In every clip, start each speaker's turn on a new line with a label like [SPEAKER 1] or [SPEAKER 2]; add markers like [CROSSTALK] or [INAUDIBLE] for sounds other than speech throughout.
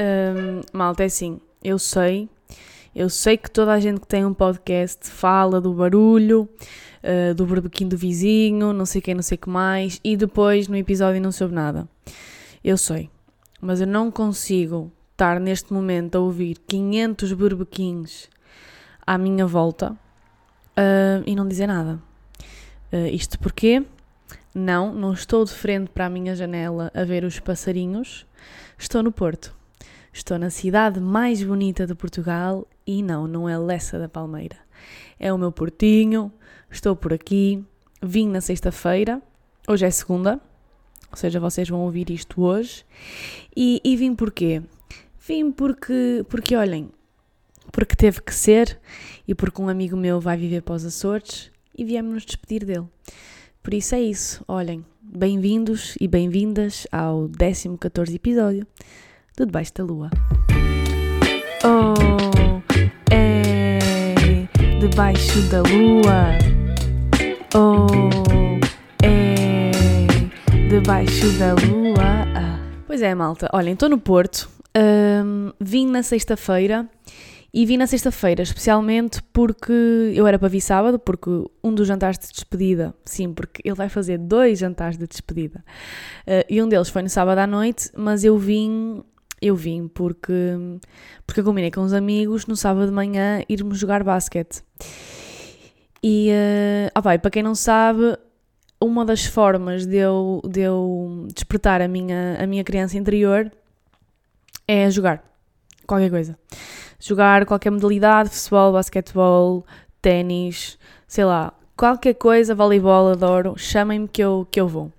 [SPEAKER 1] Hum, malta, é assim, eu sei, eu sei que toda a gente que tem um podcast fala do barulho, uh, do barbequinho do vizinho, não sei quem, não sei que mais, e depois no episódio não soube nada. Eu sei, mas eu não consigo estar neste momento a ouvir 500 barbequins à minha volta uh, e não dizer nada. Uh, isto porque não, não estou de frente para a minha janela a ver os passarinhos, estou no Porto. Estou na cidade mais bonita de Portugal e não, não é Lessa da Palmeira. É o meu portinho, estou por aqui, vim na sexta-feira, hoje é segunda, ou seja, vocês vão ouvir isto hoje. E, e vim porquê? Vim porque, porque, olhem, porque teve que ser e porque um amigo meu vai viver para os Açores e viemos nos despedir dele. Por isso é isso, olhem, bem-vindos e bem-vindas ao 14 episódio do Debaixo da Lua. Oh, é debaixo da lua. Oh, é debaixo da lua. Ah. Pois é, malta. Olhem, estou no Porto. Um, vim na sexta-feira e vim na sexta-feira, especialmente porque eu era para vir sábado, porque um dos jantares de despedida, sim, porque ele vai fazer dois jantares de despedida, uh, e um deles foi no sábado à noite, mas eu vim eu vim porque, porque eu combinei com os amigos no sábado de manhã irmos jogar basquete. E, uh, opa, e para quem não sabe, uma das formas de eu, de eu despertar a minha, a minha criança interior é jogar qualquer coisa. Jogar qualquer modalidade, futebol, basquetebol, ténis, sei lá, qualquer coisa, voleibol, adoro, chamem-me que eu, que eu vou.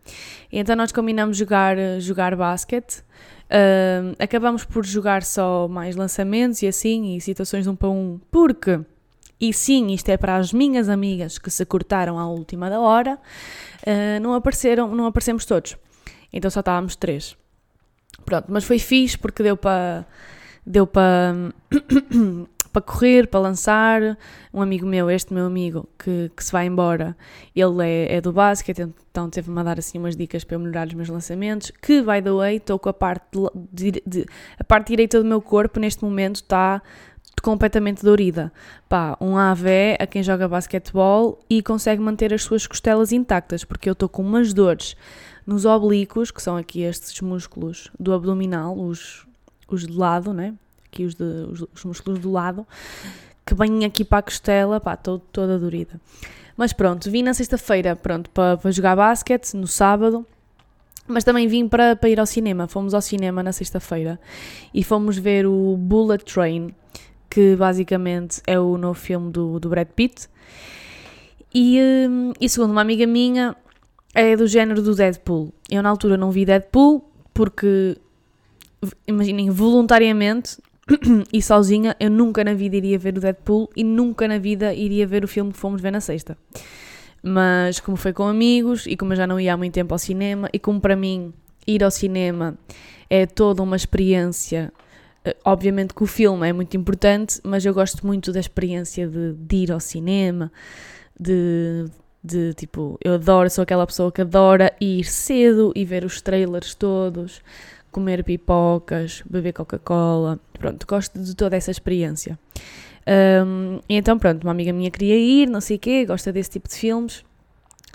[SPEAKER 1] E então nós combinamos jogar, jogar basquete Uh, acabamos por jogar só mais lançamentos e assim, e situações um para um, porque, e sim, isto é para as minhas amigas que se cortaram à última da hora, uh, não apareceram, não aparecemos todos. Então só estávamos três. Pronto, mas foi fixe porque deu para deu para para correr, para lançar. Um amigo meu, este meu amigo, que, que se vai embora, ele é, é do basquete, então teve-me a dar assim umas dicas para eu melhorar os meus lançamentos. Que, by the way, estou com a parte, de, de, a parte direita do meu corpo neste momento está completamente dorida. Pá, um AV a quem joga basquetebol e consegue manter as suas costelas intactas, porque eu estou com umas dores nos oblíquos, que são aqui estes músculos do abdominal, os, os de lado, né? Aqui os, de, os, os músculos do lado, que vêm aqui para a costela, pá, estou toda dorida. Mas pronto, vim na sexta-feira, pronto, para, para jogar basquete, no sábado, mas também vim para, para ir ao cinema. Fomos ao cinema na sexta-feira e fomos ver o Bullet Train, que basicamente é o novo filme do, do Brad Pitt. E, hum, e segundo uma amiga minha, é do género do Deadpool. Eu na altura não vi Deadpool porque, imaginem, voluntariamente [CLEARS THROAT] e sozinha eu nunca na vida iria ver o Deadpool e nunca na vida iria ver o filme que fomos ver na sexta. Mas como foi com amigos e como eu já não ia há muito tempo ao cinema e como para mim ir ao cinema é toda uma experiência. Eh, obviamente que o filme é muito importante, mas eu gosto muito da experiência de, de ir ao cinema, de, de tipo, eu adoro, sou aquela pessoa que adora ir cedo e ver os trailers todos, comer pipocas, beber Coca-Cola, pronto, gosto de toda essa experiência. Um, então, pronto, uma amiga minha queria ir, não sei o quê, gosta desse tipo de filmes.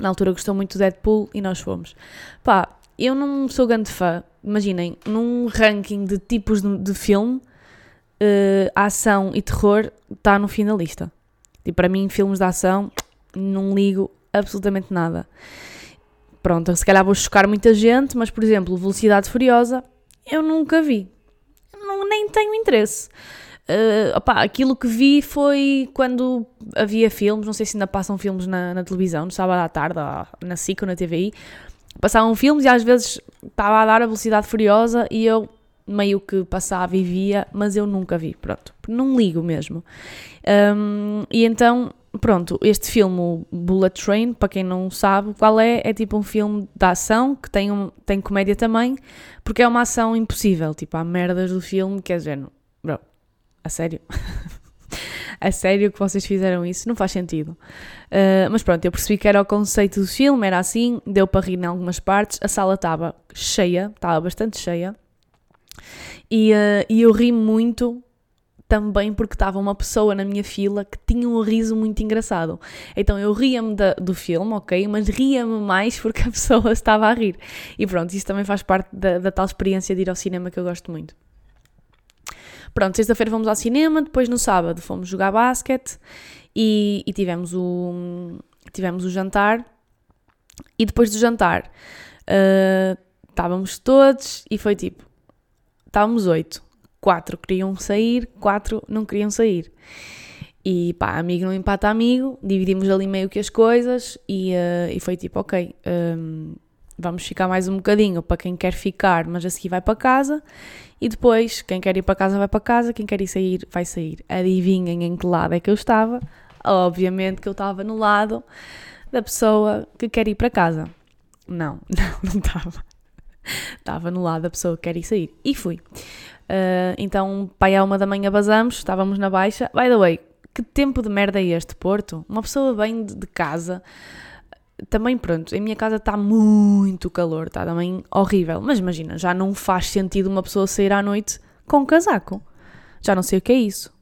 [SPEAKER 1] Na altura gostou muito do Deadpool e nós fomos. Pá, eu não sou grande fã, imaginem, num ranking de tipos de, de filme, uh, ação e terror está no fim da lista. E para mim, filmes de ação, não ligo absolutamente nada. Pronto, se calhar vou chocar muita gente, mas por exemplo, Velocidade Furiosa, eu nunca vi. Não, nem tenho interesse. Uh, opa, aquilo que vi foi quando havia filmes, não sei se ainda passam filmes na, na televisão, no sábado à tarde, na SIC ou na TVI, passavam filmes e às vezes estava a dar a Velocidade Furiosa e eu meio que passava e via, mas eu nunca vi, pronto, não ligo mesmo. Um, e então pronto, este filme, Bullet Train, para quem não sabe qual é, é tipo um filme de ação que tem, um, tem comédia também, porque é uma ação impossível. Tipo, há merdas do filme que é género, bro, a sério? [LAUGHS] a sério que vocês fizeram isso? Não faz sentido. Uh, mas pronto, eu percebi que era o conceito do filme, era assim, deu para rir em algumas partes, a sala estava cheia, estava bastante cheia. E, uh, e eu ri muito também porque estava uma pessoa na minha fila que tinha um riso muito engraçado. Então eu ria-me do filme, ok? Mas ria-me mais porque a pessoa [LAUGHS] estava a rir. E pronto, isso também faz parte da, da tal experiência de ir ao cinema que eu gosto muito. Pronto, sexta-feira fomos ao cinema, depois no sábado fomos jogar basquete e, e tivemos, o, tivemos o jantar. E depois do jantar uh, estávamos todos e foi tipo: estávamos oito quatro queriam sair, quatro não queriam sair. E pá, amigo não empata amigo, dividimos ali meio que as coisas e, uh, e foi tipo, ok, um, ehm, vamos ficar mais um bocadinho para quem quer ficar, mas a seguir vai para casa. E depois, quem quer ir para casa vai para casa, quem quer ir sair vai sair. Adivinhem em que lado é que eu estava? Obviamente que eu estava no lado da pessoa que quer ir para casa. Não, [LAUGHS] não, não estava. Estava no lado da pessoa que quer ir sair. E fui. Uh, então, pai, à uma da manhã basamos, estávamos na baixa. By the way, que tempo de merda é este, Porto? Uma pessoa bem de casa. Também, pronto, em minha casa está muito calor, está também horrível. Mas imagina, já não faz sentido uma pessoa sair à noite com casaco. Já não sei o que é isso.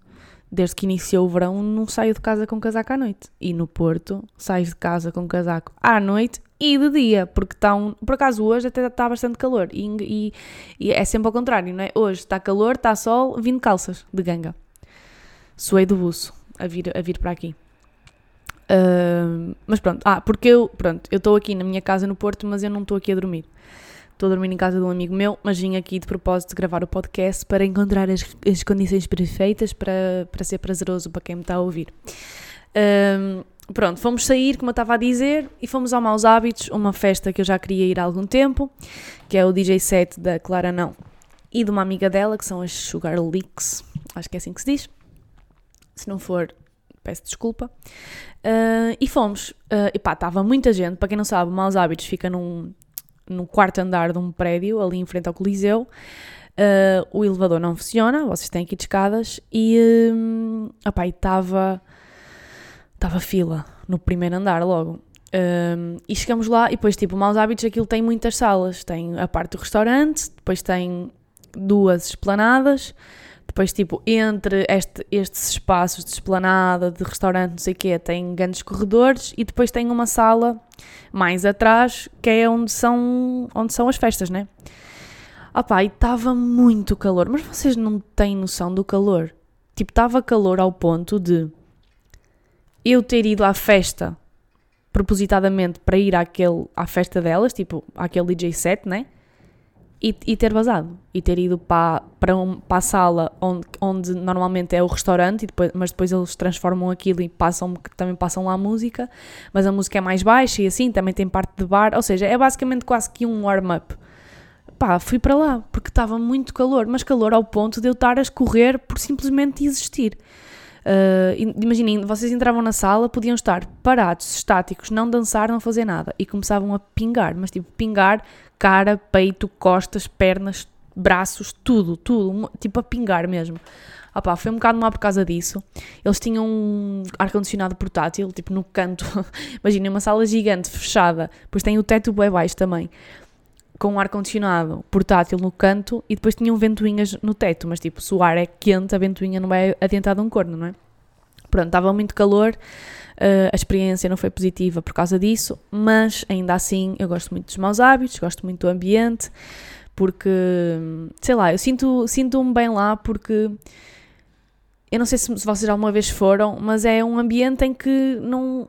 [SPEAKER 1] Desde que iniciou o verão, não saio de casa com casaco à noite. E no Porto, saio de casa com casaco à noite e de dia, porque está por acaso hoje até está bastante calor e, e, e, é sempre ao contrário, não é? Hoje está calor, está sol, vim de calças de ganga. Suei do buço a vir, a vir para aqui. Uh, mas pronto, ah, porque eu, pronto, eu estou aqui na minha casa no Porto, mas eu não estou aqui a dormir. Estou a dormir em casa de um amigo meu, mas vim aqui de propósito gravar o podcast para encontrar as, as condições perfeitas para, para ser prazeroso para quem me está a ouvir. Uh, pronto, fomos sair, como eu estava a dizer, e fomos ao Maus Hábitos, uma festa que eu já queria ir há algum tempo, que é o DJ set da Clara Não e de uma amiga dela, que são as Sugar Leaks, acho que é assim que se diz. Se não for, peço desculpa. Uh, e fomos, uh, e pá, estava muita gente, para quem não sabe, Maus Hábitos fica num, no quarto andar de um prédio, ali em frente ao Coliseu. Uh, o elevador não funciona, vocês têm aqui de escadas, e, um, opá, estava estava fila no primeiro andar logo. Um, e chegamos lá e depois, tipo, Maus Hábitos, aquilo tem muitas salas. Tem a parte do restaurante, depois tem duas esplanadas, depois, tipo, entre este, estes espaços de esplanada, de restaurante, não sei o quê, tem grandes corredores e depois tem uma sala mais atrás, que é onde são, onde são as festas, né? Opá, e estava muito calor, mas vocês não têm noção do calor. Tipo, estava calor ao ponto de eu ter ido à festa propositadamente para ir àquele, à festa delas, tipo, àquele DJ set, né? E, e ter vazado. E ter ido para, para, um, para a sala onde, onde normalmente é o restaurante, depois, mas depois eles transformam aquilo e passam, também passam lá a música, mas a música é mais baixa e assim, também tem parte de bar, ou seja, é basicamente quase que um warm-up. Pá, fui para lá, porque estava muito calor, mas calor ao ponto de eu estar a escorrer por simplesmente existir. Uh, imaginem, vocês entravam na sala, podiam estar parados, estáticos, não dançar, não fazer nada e começavam a pingar, mas tipo, pingar cara, peito, costas, pernas, braços, tudo, tudo, tipo a pingar mesmo. Opa, foi um bocado mal por causa disso. Eles tinham um ar-condicionado portátil, tipo no canto. [LAUGHS] Imaginem, uma sala gigante, fechada. Depois tem o teto bem baixo também. Com um ar-condicionado portátil no canto e depois tinham ventoinhas no teto. Mas tipo, se o ar é quente, a ventoinha não vai adiantar de um corno, não é? Pronto, estava muito calor, uh, a experiência não foi positiva por causa disso, mas ainda assim eu gosto muito dos maus hábitos, gosto muito do ambiente, porque, sei lá, eu sinto-me sinto bem lá porque eu não sei se, se vocês alguma vez foram, mas é um ambiente em que não,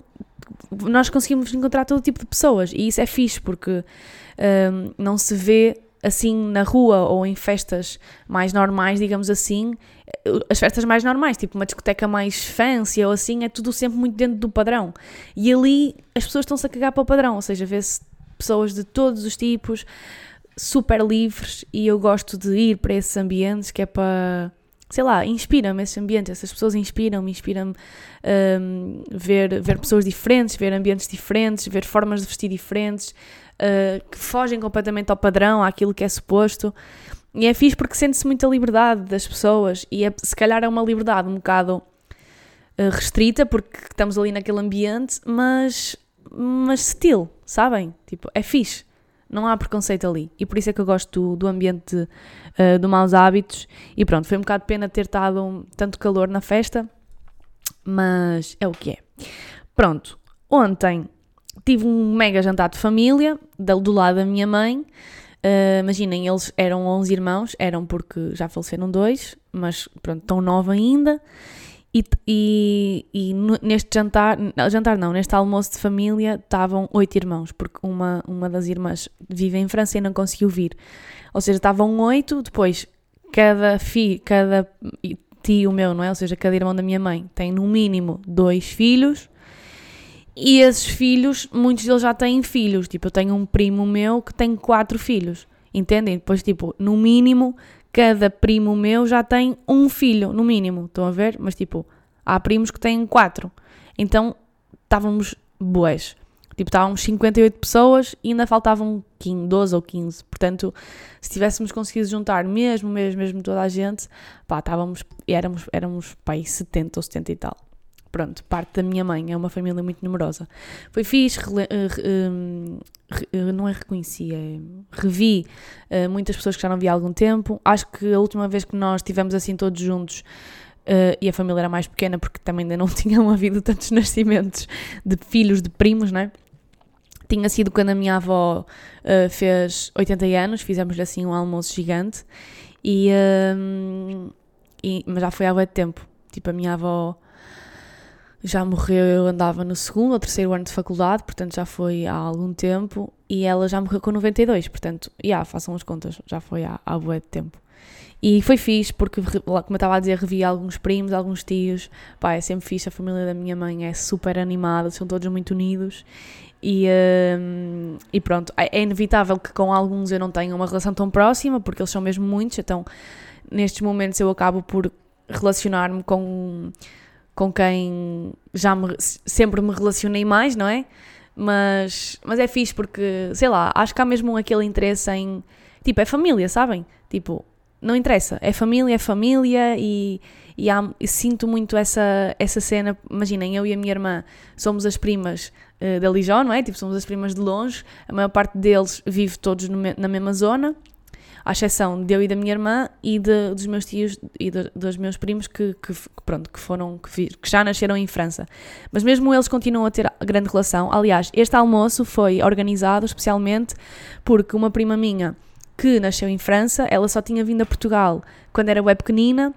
[SPEAKER 1] nós conseguimos encontrar todo tipo de pessoas e isso é fixe porque um, ehm, não se vê assim na rua ou em festas mais normais, digamos assim, as festas mais normais, tipo uma discoteca mais fancy ou assim, é tudo sempre muito dentro do padrão. E ali as pessoas estão-se a cagar para o padrão, ou seja, vê-se pessoas de todos os tipos, super livres, e eu gosto de ir para esses ambientes que é para sei lá, inspira-me esse ambiente, essas pessoas inspiram-me, inspiram-me um, ver, ver pessoas diferentes, ver ambientes diferentes, ver formas de vestir diferentes, uh, que fogem completamente ao padrão, àquilo que é suposto. E é fixe porque sente-se muita liberdade das pessoas e é, se calhar é uma liberdade um bocado uh, restrita porque estamos ali naquele ambiente, mas, mas sutil, sabem? Tipo, é fixe. não há preconceito ali. E por isso é que eu gosto do, do ambiente uh, do maus hábitos. E pronto, foi um bocado pena ter estado um, tanto calor na festa, mas é o que é. Pronto, ontem tive um mega jantar de família, do lado da minha mãe. Uh, imaginem, eles eram 11 irmãos, eram porque já faleceram dois, mas pronto, estão nove ainda. E, e, e, neste jantar, jantar não, neste almoço de família estavam oito irmãos, porque uma, uma das irmãs vive em França e não conseguiu vir. Ou seja, estavam oito, depois cada filho, cada tio meu, não é? Ou seja, cada irmão da minha mãe tem no mínimo dois filhos. E esses filhos, muitos deles já têm filhos. Tipo, eu tenho um primo meu que tem quatro filhos. Entendem? Depois, tipo, no mínimo, cada primo meu já tem um filho, no mínimo, estão a ver? Mas tipo, há primos que têm quatro. Então estávamos boés. Tipo, estávamos 58 pessoas e ainda faltavam 15, 12 ou 15. Portanto, se tivéssemos conseguido juntar mesmo, mesmo, mesmo toda a gente, pá, estávamos, éramos, éramos, pá, 70 ou 70 e tal pronto, parte da minha mãe, é uma família muito numerosa. Foi fixe, re, re, re, não é reconheci, é revi uh, muitas pessoas que já não vi há algum tempo. Acho que a última vez que nós estivemos assim todos juntos e a família era mais pequena porque também ainda não [LAUGHS] tinham havido tantos nascimentos de filhos, de primos, não é? Tinha sido quando a minha avó fez 80 anos, fizemos-lhe assim um almoço gigante, e, e, mas já foi há muito tempo. Tipo, a minha avó já morreu, eu andava no segundo ou terceiro ano de faculdade, portanto já foi há algum tempo, e ela já morreu com 92, portanto, já, yeah, façam as contas, já foi há, há bué de tempo. E foi fixe, porque, como eu estava a dizer, revi alguns primos, alguns tios, pá, é sempre fixe, a família da minha mãe é super animada, são todos muito unidos, e, um, e pronto, é, é inevitável que com alguns eu não tenha uma relação tão próxima, porque eles são mesmo muitos, então nestes momentos eu acabo por relacionar-me com com quem já me, sempre me relacionei mais, não é? Mas, mas é fixe porque, sei lá, acho que há mesmo aquele interesse em. Tipo, é família, sabem? Tipo, não interessa. É família, é família e, e, há, sinto muito essa, essa cena. Imaginem, eu e a minha irmã somos as primas uh, da Lijó, não é? Tipo, somos as primas de longe. A maior parte deles vive todos no, na mesma zona à exceção de eu e da minha irmã e de, dos meus tios e de, dos meus primos que, que, pronto, que foram, que, que, já nasceram em França. Mas mesmo eles continuam a ter grande relação. Aliás, este almoço foi organizado especialmente porque uma prima minha que nasceu em França, ela só tinha vindo a Portugal quando era web pequenina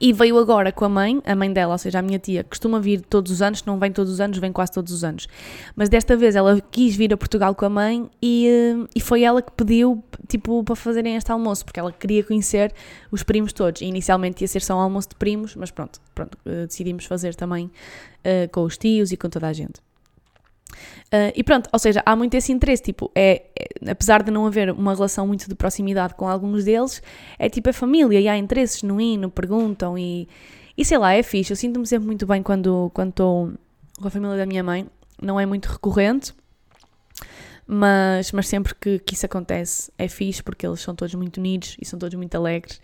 [SPEAKER 1] e veio agora com a mãe, a mãe dela, ou seja, a minha tia, costuma vir todos os anos, não vem todos os anos, vem quase todos os anos. Mas desta vez ela quis vir a Portugal com a mãe e, eh, e foi ela que pediu, tipo, para fazerem este almoço, porque ela queria conhecer os primos todos. E inicialmente ia ser só um almoço de primos, mas pronto, pronto eh, decidimos fazer também uh, com os tios e com toda a gente. Uh, e pronto, ou seja, há muito esse interesse, tipo, é, é, apesar de não haver uma relação muito de proximidade com alguns deles, é tipo a família e há interesse genuíno, perguntam e, e sei lá, é fixe. Eu sinto-me sempre muito bem quando estou com a família da minha mãe, não é muito recorrente, mas, mas sempre que, que isso acontece é fixe porque eles são todos muito unidos e são todos muito alegres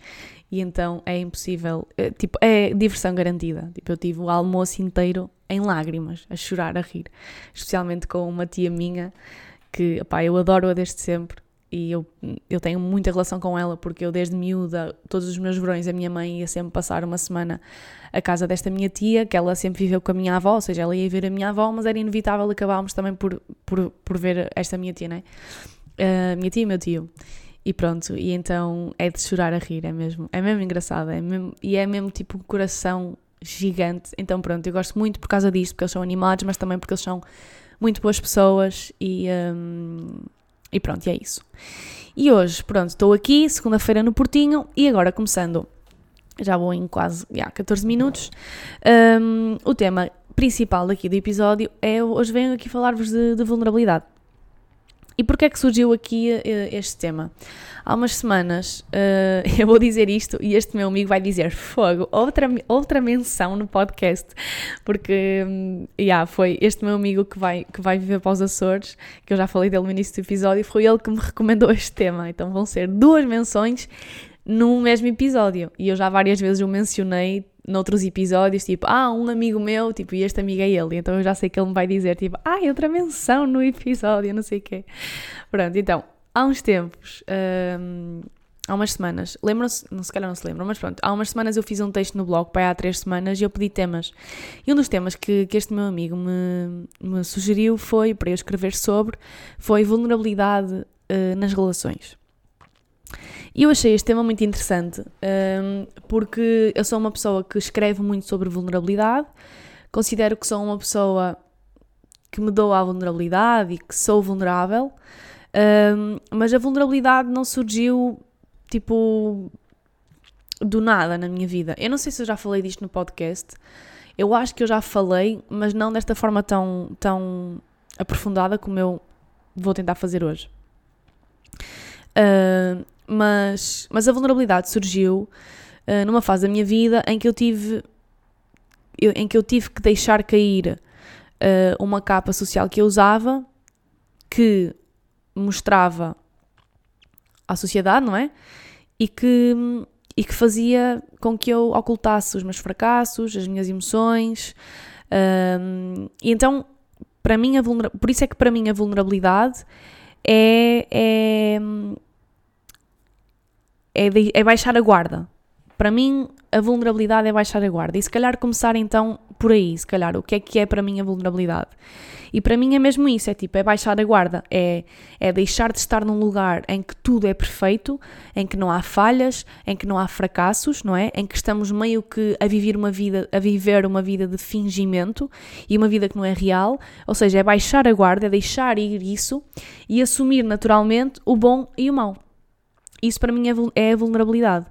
[SPEAKER 1] e então é impossível, é, tipo, é diversão garantida. Tipo, eu tive o almoço inteiro em lágrimas, a chorar, a rir, especialmente com uma tia minha que, pá, eu adoro-a desde sempre e eu, eu tenho muita relação com ela porque eu desde miúda, todos os meus verões, a minha mãe ia sempre passar uma semana à casa desta minha tia, que ela sempre viveu com a minha avó, ou seja, ela ia ver a minha avó, mas era inevitável acabámos também por, por, por ver esta minha tia, né? Uh, minha tia e meu tio. E pronto, e então é de chorar a rir, é mesmo, é mesmo engraçado, é mesmo, e é mesmo tipo coração gigante. Então pronto, eu gosto muito por causa disto, porque eles são animados, mas também porque eles são muito boas pessoas e, um, e pronto, e é isso. E hoje, pronto, estou aqui, segunda-feira no Portinho, e agora começando, já vou em quase já, 14 minutos, um, o tema principal aqui do episódio é, hoje venho aqui falar-vos de, de vulnerabilidade. E porquê é que surgiu aqui uh, este tema? Há umas semanas uh, [LAUGHS] eu vou dizer isto e este meu amigo vai dizer fogo, outra, outra menção no podcast, porque um, yeah, foi este meu amigo que vai, que vai viver para os Açores, que eu já falei dele no início do episódio, foi ele que me recomendou este tema. Então vão ser duas menções no mesmo episódio. E eu já várias vezes o mencionei noutros episódios, tipo, ah, um amigo meu, tipo, e este amigo é ele, então eu já sei que ele me vai dizer, tipo, ah, outra menção no episódio, não sei o quê. Pronto, então, há uns tempos, hum, há umas semanas, lembram-se, não se calhar não se lembram, mas pronto, há umas semanas eu fiz um texto no blog, pai, há três semanas, e eu pedi temas. E um dos temas que, que este meu amigo me, me sugeriu foi, para eu escrever sobre, foi vulnerabilidade uh, nas relações. E eu achei este tema muito interessante, um, porque eu sou uma pessoa que escreve muito sobre vulnerabilidade, considero que sou uma pessoa que me dou à vulnerabilidade e que sou vulnerável, um, mas a vulnerabilidade não surgiu tipo do nada na minha vida. Eu não sei se eu já falei disto no podcast, eu acho que eu já falei, mas não desta forma tão, tão aprofundada como eu vou tentar fazer hoje. Uh, mas, mas a vulnerabilidade surgiu uh, numa fase da minha vida em que eu tive eu, em que eu tive que deixar cair uh, uma capa social que eu usava que mostrava à sociedade, não é? E que, e que fazia com que eu ocultasse os meus fracassos, as minhas emoções. Um, e então, para mim, a por isso é que para mim a vulnerabilidade é, é, é, de, é baixar a guarda. Para mim, a vulnerabilidade é baixar a guarda. E se calhar começar então por aí, se calhar, o que é que é para mim a vulnerabilidade? E para mim é mesmo isso, é tipo, é baixar a guarda, é, é deixar de estar num lugar em que tudo é perfeito, em que não há falhas, em que não há fracassos, não é? Em que estamos meio que a viver uma vida, a viver uma vida de fingimento e uma vida que não é real, ou seja, é baixar a guarda, é deixar ir isso e assumir naturalmente o bom e o mau. Isso para mim é, é vulnerabilidade.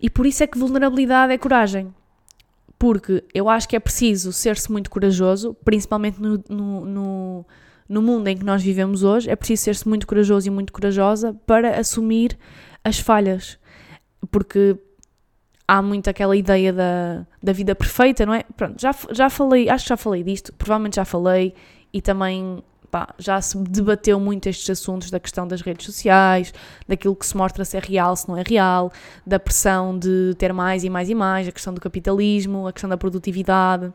[SPEAKER 1] E por isso é que vulnerabilidade é coragem. Porque eu acho que é preciso ser-se muito corajoso, principalmente no, no, no, no, mundo em que nós vivemos hoje, é preciso ser-se muito corajoso e muito corajosa para assumir as falhas. Porque há muito aquela ideia da, da vida perfeita, não é? Pronto, já, já falei, acho que já falei disto, provavelmente já falei, e também pá, já se debateu muito estes assuntos da questão das redes sociais, daquilo que se mostra se é real, se não é real, da pressão de ter mais e mais e mais, a questão do capitalismo, a questão da produtividade.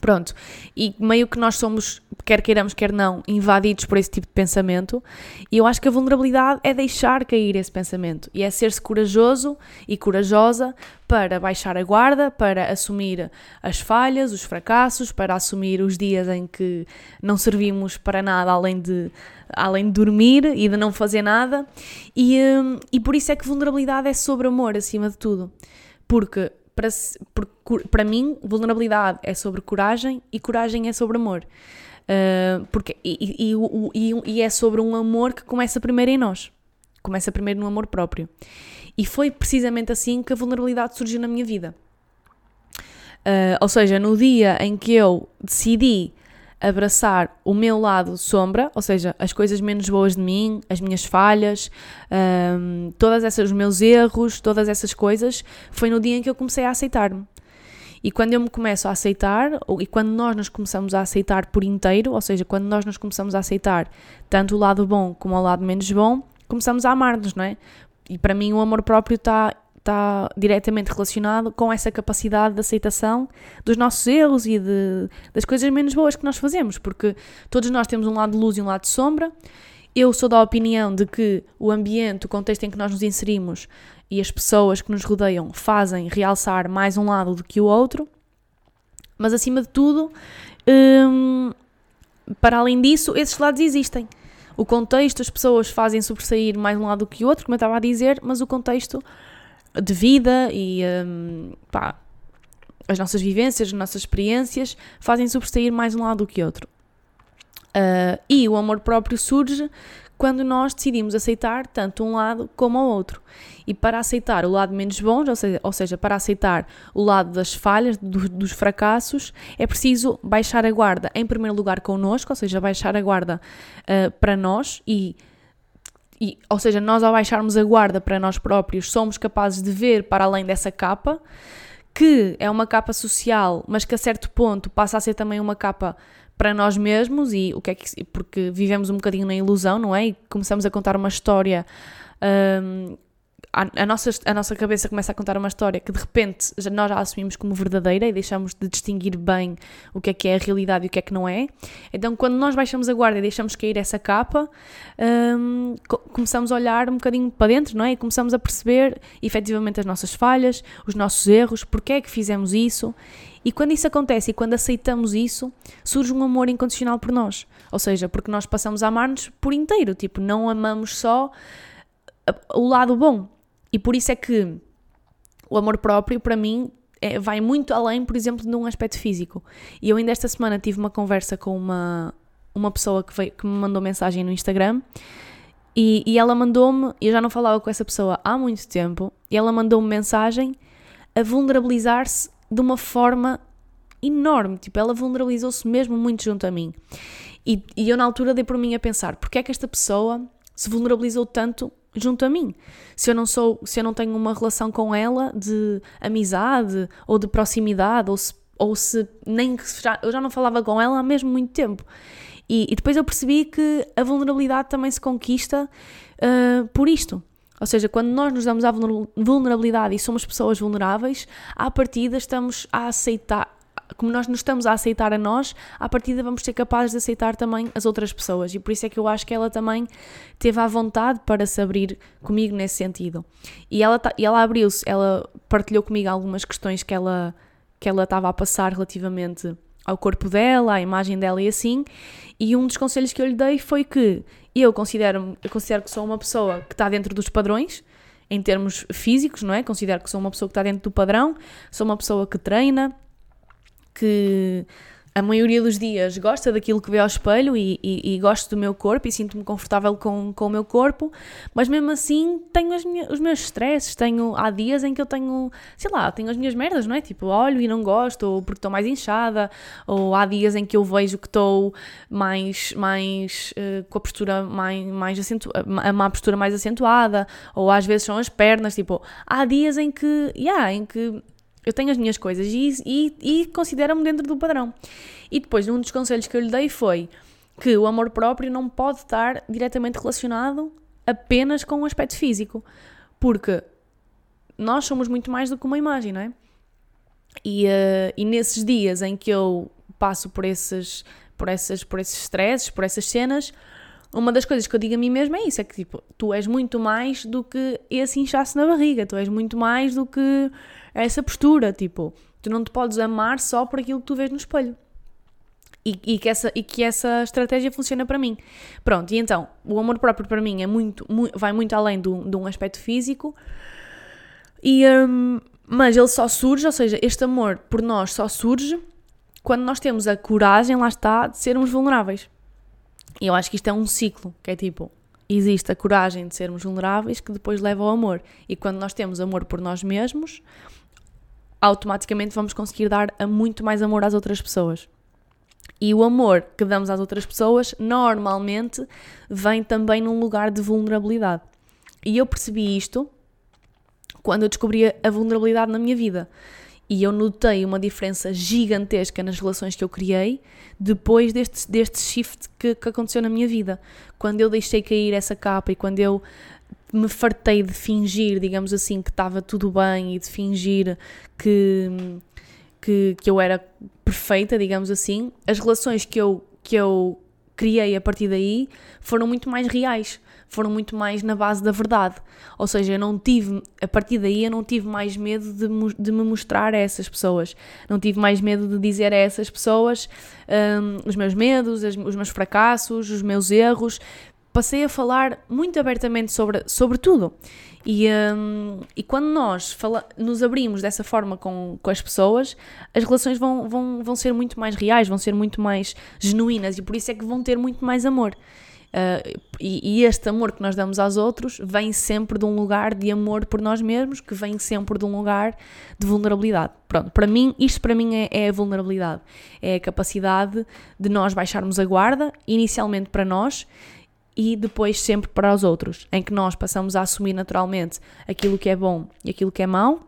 [SPEAKER 1] Pronto, e meio que nós somos, quer queiramos, quer não, invadidos por esse tipo de pensamento, e eu acho que a vulnerabilidade é deixar cair esse pensamento, e é ser-se corajoso e corajosa para baixar a guarda, para assumir as falhas, os fracassos, para assumir os dias em que não servimos para nada além de, além de dormir e de não fazer nada, e, hum, e por isso é que vulnerabilidade é sobre amor acima de tudo, porque para, para mim, vulnerabilidade é sobre coragem e coragem é sobre amor. Uh, porque, e, e, e, e, é sobre um amor que começa primeiro em nós. Começa primeiro no amor próprio. E foi precisamente assim que a vulnerabilidade surgiu na minha vida. Uh, ou seja, no dia em que eu decidi abraçar o meu lado sombra, ou seja, as coisas menos boas de mim, as minhas falhas, um, todas essas os meus erros, todas essas coisas, foi no dia em que eu comecei a aceitar-me. E quando eu me começo a aceitar, ou, e quando nós nos começamos a aceitar por inteiro, ou seja, quando nós nos começamos a aceitar tanto o lado bom como o lado menos bom, começamos a amar-nos, não é? E para mim o amor próprio está está diretamente relacionado com essa capacidade de aceitação dos nossos erros e de, das coisas menos boas que nós fazemos, porque todos nós temos um lado de luz e um lado de sombra. Eu sou da opinião de que o ambiente, o contexto em que nós nos inserimos e as pessoas que nos rodeiam fazem realçar mais um lado do que o outro, mas acima de tudo, hum, para além disso, esses lados existem. O contexto, as pessoas fazem sobressair mais um lado do que o outro, como eu estava a dizer, mas o contexto de vida e um, pá, as nossas vivências, as nossas experiências fazem sobressair mais um lado do que outro. Uh, e o amor próprio surge quando nós decidimos aceitar tanto um lado como o outro. E para aceitar o lado menos bom, ou seja, ou seja para aceitar o lado das falhas, do, dos fracassos, é preciso baixar a guarda em primeiro lugar connosco, ou seja, baixar a guarda uh, para nós e e, ou seja, nós ao baixarmos a guarda para nós próprios somos capazes de ver para além dessa capa, que é uma capa social, mas que a certo ponto passa a ser também uma capa para nós mesmos e o que é que porque vivemos um bocadinho na ilusão, não é? E começamos a contar uma história um, a, nossa, a nossa cabeça começa a contar uma história que de repente já, nós já assumimos como verdadeira e deixamos de distinguir bem o que é que é a realidade e o que é que não é. Então, quando nós baixamos a guarda e deixamos cair essa capa, um, começamos a olhar um bocadinho para dentro, não é? E começamos a perceber efetivamente as nossas falhas, os nossos erros, porque é que fizemos isso. E quando isso acontece e quando aceitamos isso, surge um amor incondicional por nós. Ou seja, porque nós passamos a amar-nos por inteiro, tipo, não amamos só o lado bom e por isso é que o amor próprio, para mim, é, vai muito além, por exemplo, de um aspecto físico. E eu ainda esta semana tive uma conversa com uma, uma pessoa que, veio, que me mandou mensagem no Instagram e, e ela mandou-me, eu já não falava com essa pessoa há muito tempo, e ela mandou-me mensagem a vulnerabilizar-se de uma forma enorme. Tipo, ela vulnerabilizou-se mesmo muito junto a mim. E, e eu na altura dei por mim a pensar, porque é que esta pessoa se vulnerabilizou tanto junto a mim. Se eu não sou, se eu não tenho uma relação com ela de amizade ou de proximidade, ou se, ou se nem já, eu já não falava com ela há mesmo muito tempo. E, e depois eu percebi que a vulnerabilidade também se conquista uh, por isto. Ou seja, quando nós nos damos à vulnerabilidade e somos pessoas vulneráveis, à partida estamos a aceitar, como nós nos estamos a aceitar a nós, à partida vamos ser capazes de aceitar também as outras pessoas. E por isso é que eu acho que ela também teve a vontade para se abrir comigo nesse sentido. E ela, e ela abriu-se, ela partilhou comigo algumas questões que ela, que ela estava a passar relativamente ao corpo dela, à imagem dela e assim. E um dos conselhos que eu lhe dei foi que eu considero, eu considero que sou uma pessoa que está dentro dos padrões, em termos físicos, não é? Considero que sou uma pessoa que está dentro do padrão, sou uma pessoa que treina, que a maioria dos dias gosta daquilo que vê ao espelho e, e, e gosto do meu corpo e sinto-me confortável com, com o meu corpo, mas mesmo assim tenho as minhas, os meus stresses, tenho, há dias em que eu tenho, sei lá, tenho as minhas merdas, não é? Tipo, olho e não gosto, ou porque estou mais inchada, ou há dias em que eu vejo que estou mais, mais uh, com a postura mais, mais acentuada, a má postura mais acentuada, ou às vezes são as pernas, tipo, há dias em que, yeah, em que eu tenho as minhas coisas e, e, e considero-me dentro do padrão. E depois, um dos conselhos que eu lhe dei foi que o amor próprio não pode estar diretamente relacionado apenas com o aspecto físico, porque nós somos muito mais do que uma imagem, não é? E, uh, e nesses dias em que eu passo por esses, por essas, por esses stresses, por essas cenas, uma das coisas que eu digo a mim mesma é isso: é que tipo, tu és muito mais do que esse inchaço na barriga, tu és muito mais do que essa postura, tipo, tu não te podes amar só por aquilo que tu vês no espelho. E, e, que, essa, e que essa estratégia funciona para mim. Pronto, e então, o amor próprio para mim é muito, muito vai muito além do, de um aspecto físico, e, um, mas ele só surge, ou seja, este amor por nós só surge quando nós temos a coragem, lá está, de sermos vulneráveis. E eu acho que isto é um ciclo, que é tipo, existe a coragem de sermos vulneráveis que depois leva ao amor. E quando nós temos amor por nós mesmos, automaticamente vamos conseguir dar muito mais amor às outras pessoas. E o amor que damos às outras pessoas normalmente vem também num lugar de vulnerabilidade. E eu percebi isto quando eu descobri a vulnerabilidade na minha vida. E eu notei uma diferença gigantesca nas relações que eu criei depois deste, deste shift que, que aconteceu na minha vida. Quando eu deixei cair essa capa e quando eu me fartei de fingir, digamos assim, que estava tudo bem e de fingir que, que, que eu era perfeita, digamos assim, as relações que eu, que eu criei a partir daí foram muito mais reais, foram muito mais na base da verdade. Ou seja, eu não tive, a partir daí, eu não tive mais medo de, de me mostrar a essas pessoas, não tive mais medo de dizer a essas pessoas um, os meus medos, os meus fracassos, os meus erros, passei a falar muito abertamente sobre, sobre tudo. E, um, e quando nós fala, nos abrimos dessa forma com, com as pessoas, as relações vão, vão, vão ser muito mais reais, vão ser muito mais genuínas e por isso é que vão ter muito mais amor. Uh, e, e, este amor que nós damos aos outros vem sempre de um lugar de amor por nós mesmos, que vem sempre de um lugar de vulnerabilidade. Pronto, para mim, isto para mim é, é a vulnerabilidade. É a capacidade de nós baixarmos a guarda, inicialmente para nós, e depois sempre para os outros, em que nós passamos a assumir naturalmente aquilo que é bom e aquilo que é mau,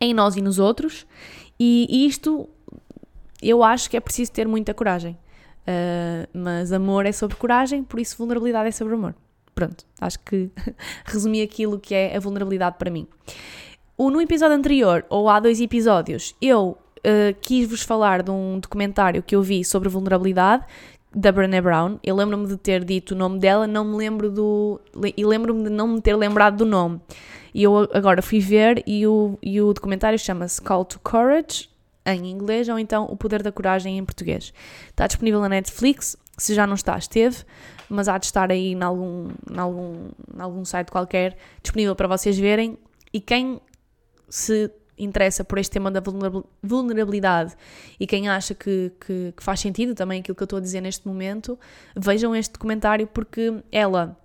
[SPEAKER 1] em nós e nos outros, e isto eu acho que é preciso ter muita coragem. Uh, mas amor é sobre coragem, por isso vulnerabilidade é sobre amor. Pronto, acho que [LAUGHS] resumi aquilo que é a vulnerabilidade para mim. O, no episódio anterior, ou há dois episódios, eu uh, quis-vos falar de um documentário que eu vi sobre vulnerabilidade da Brené Brown. Eu lembro-me de ter dito o nome dela, não me lembro do. e lembro-me de não me ter lembrado do nome. E eu agora fui ver e o, e o documentário chama-se Call to Courage, em inglês, ou então O Poder da Coragem em português. Está disponível na Netflix, se já não está, esteve, mas há de estar aí em algum, em algum, em algum site qualquer disponível para vocês verem. E quem se interessa por este tema da vulnerabilidade e quem acha que, que, que, faz sentido também aquilo que eu estou a dizer neste momento, vejam este documentário porque ela.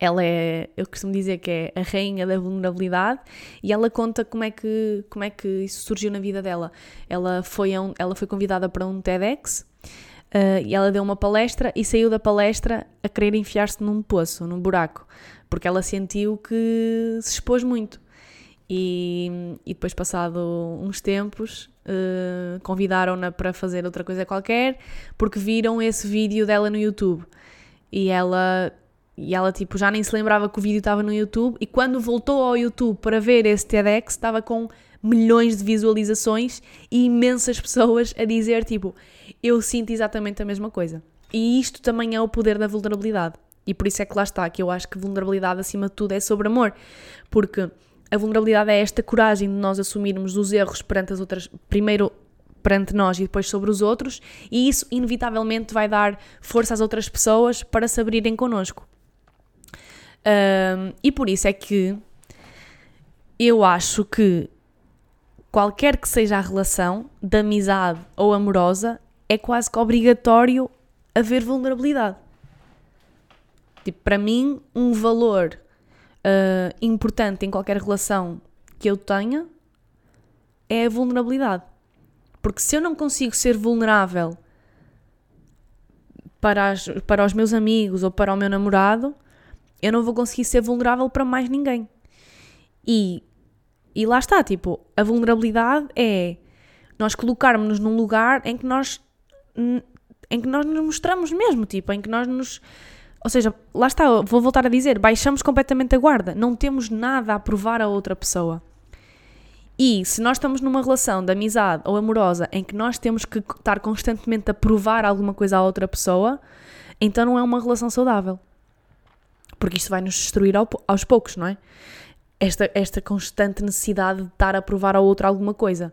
[SPEAKER 1] Ela é, eu costumo dizer que é a rainha da vulnerabilidade e ela conta como é que, como é que isso surgiu na vida dela. Ela foi, um, ela foi convidada para um TEDx uh, e ela deu uma palestra e saiu da palestra a querer enfiar-se num poço, num buraco, porque ela sentiu que se expôs muito. E, e depois, passado uns tempos, uh, convidaram-na para fazer outra coisa qualquer porque viram esse vídeo dela no YouTube. E ela, e ela tipo, já nem se lembrava que o vídeo estava no YouTube. E quando voltou ao YouTube para ver esse TEDx, estava com milhões de visualizações e imensas [LAUGHS] pessoas a dizer tipo, eu sinto exatamente a mesma coisa. E isto também é o poder da vulnerabilidade. E por isso é que lá está, que eu acho que vulnerabilidade acima de tudo é sobre amor. Porque a vulnerabilidade é esta coragem de nós assumirmos os erros perante as outras, primeiro perante nós e depois sobre os outros, e isso inevitavelmente vai dar força às outras pessoas para se abrirem connosco. Um, e por isso é que eu acho que qualquer que seja a relação, de amizade ou amorosa, é quase que obrigatório haver vulnerabilidade. Tipo, para mim, um valor uh, importante em qualquer relação que eu tenha é a vulnerabilidade. Porque se eu não consigo ser vulnerável para, as, para os meus amigos ou para o meu namorado, eu não vou conseguir ser vulnerável para mais ninguém. E, e lá está, tipo, a vulnerabilidade é nós colocarmos-nos num lugar em que nós em que nós nos mostramos mesmo, tipo, em que nós nos ou seja, lá está, vou voltar a dizer, baixamos completamente a guarda, não temos nada a provar a outra pessoa. E se nós estamos numa relação de amizade ou amorosa em que nós temos que estar constantemente a provar alguma coisa à outra pessoa, então não é uma relação saudável. Porque isto vai nos destruir aos poucos, não é? Esta, esta constante necessidade de estar a provar ao outro alguma coisa.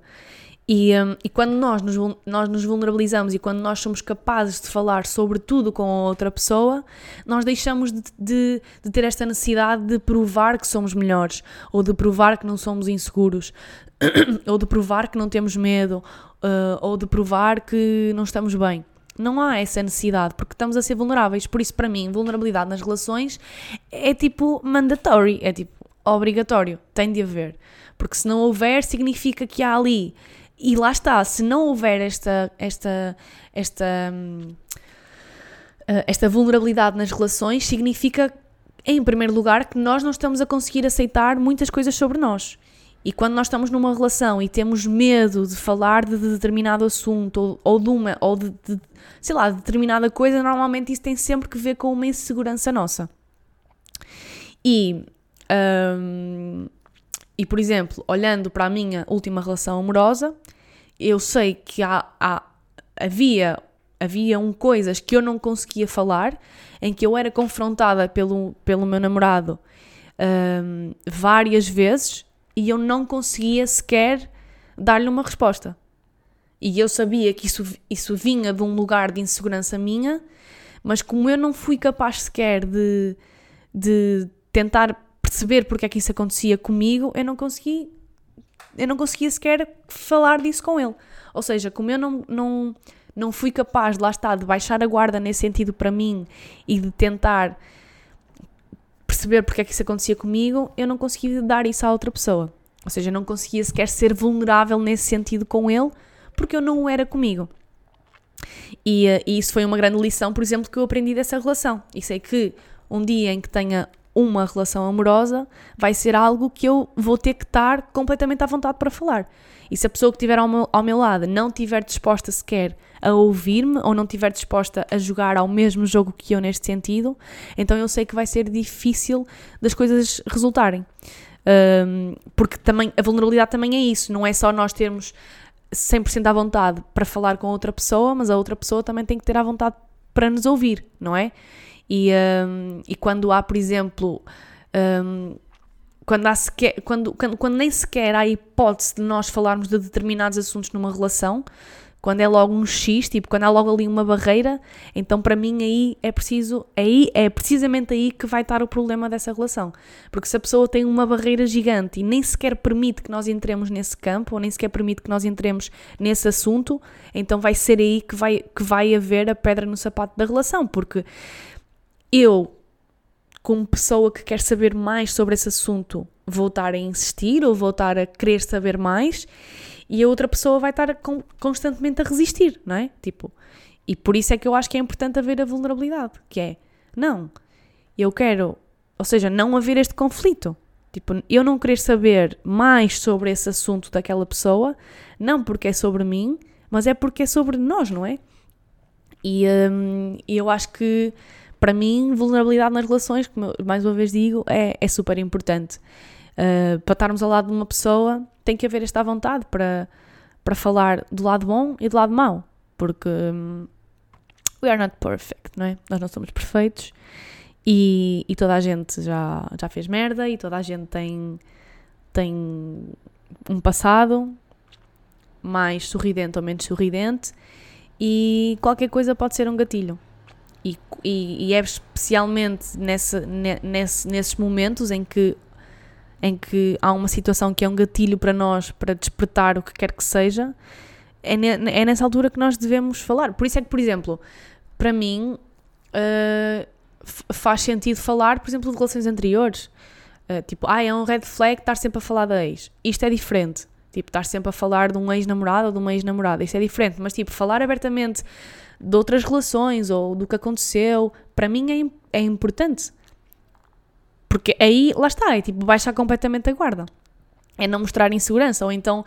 [SPEAKER 1] E, um, e quando nós nos, nós nos vulnerabilizamos e quando nós somos capazes de falar sobre tudo com a outra pessoa, nós deixamos de, de, de, ter esta necessidade de provar que somos melhores, ou de provar que não somos inseguros, [COUGHS] ou de provar que não temos medo, uh, ou de provar que não estamos bem. Não há essa necessidade, porque estamos a ser vulneráveis. Por isso, para mim, vulnerabilidade nas relações é tipo mandatory, é tipo obrigatório, tem de haver. Porque se não houver, significa que há ali e lá está, se não houver esta, esta, esta, hum, eh, esta vulnerabilidade nas relações, significa, em primeiro lugar, que nós não estamos a conseguir aceitar muitas coisas sobre nós. E quando nós estamos numa relação e temos medo de falar de determinado assunto ou, ou de uma, ou de, de, sei lá, de determinada coisa, normalmente isso tem sempre que ver com uma insegurança nossa. E um, e, por exemplo, olhando para a minha última relação amorosa, eu sei que há, há, havia, havia um coisas que eu não conseguia falar, em que eu era confrontada pelo, pelo meu namorado um, várias vezes e eu não conseguia sequer dar-lhe uma resposta. E eu sabia que isso, isso vinha de um lugar de insegurança minha, mas como eu não fui capaz sequer de, de tentar perceber porque é que isso acontecia comigo, eu não consegui eu não conseguia sequer falar disso com ele. Ou seja, como eu não, não, não fui capaz, lá estar, de baixar a guarda nesse sentido para mim e de tentar perceber porque é que isso acontecia comigo, eu não conseguia dar isso à outra pessoa. Ou seja, eu não conseguia sequer ser vulnerável nesse sentido com ele, porque eu não o era comigo. E, eh, e isso foi uma grande lição, por exemplo, que eu aprendi dessa relação. E sei que um dia em que tenha uma relação amorosa, vai ser algo que eu vou ter que estar completamente à vontade para falar. E se a pessoa que estiver ao meu, ao meu lado não estiver disposta sequer a ouvir-me ou não estiver disposta a jogar ao mesmo jogo que eu neste sentido, então eu sei que vai ser difícil das coisas resultarem. Um, porque também a vulnerabilidade também é isso, não é só nós termos 100% à vontade para falar com outra pessoa, mas a outra pessoa também tem que ter à vontade para nos ouvir, não é? E, um, e quando há, por exemplo, um, quando, há sequer, quando, quando, quando nem sequer há hipótese de nós falarmos de determinados assuntos numa relação, quando é logo um X, tipo, quando há logo ali uma barreira, então para mim aí é preciso, aí é precisamente aí que vai estar o problema dessa relação. Porque se a pessoa tem uma barreira gigante e nem sequer permite que nós entremos nesse campo, ou nem sequer permite que nós entremos nesse assunto, então vai ser aí que vai, que vai haver a pedra no sapato da relação, porque eu, como pessoa que quer saber mais sobre esse assunto, vou estar a insistir ou vou estar a querer saber mais e a outra pessoa vai estar constantemente a resistir, não é? Tipo, e por isso é que eu acho que é importante haver a vulnerabilidade, que é, não, eu quero, ou seja, não haver este conflito. Tipo, eu não querer saber mais sobre esse assunto daquela pessoa, não porque é sobre mim, mas é porque é sobre nós, não é? E hum, eu acho que, para mim, vulnerabilidade nas relações, como mais uma vez digo, é, é super importante. Uh, para estarmos ao lado de uma pessoa, tem que haver esta vontade para, para falar do lado bom e do lado mau, porque um, we are not perfect, não é? Nós não somos perfeitos e, e toda a gente já, já fez merda e toda a gente tem, tem um passado mais sorridente ou menos sorridente e qualquer coisa pode ser um gatilho. E, e, e é especialmente nesse, nesses momentos em que em que há uma situação que é um gatilho para nós para despertar o que quer que seja, é, ne, é nessa altura que nós devemos falar. Por isso é que, por exemplo, para mim uh, faz sentido falar, por exemplo, de relações anteriores. Uh, tipo, ah, é um red flag estar sempre a falar da ex. Isto é diferente. Tipo, estar sempre a falar de um ex-namorado ou de uma ex-namorada. Isto é diferente. Mas, tipo, falar abertamente de outras relações ou do que aconteceu, para mim é, é importante. Porque aí, lá está, é tipo baixar completamente a guarda. É não mostrar insegurança, ou então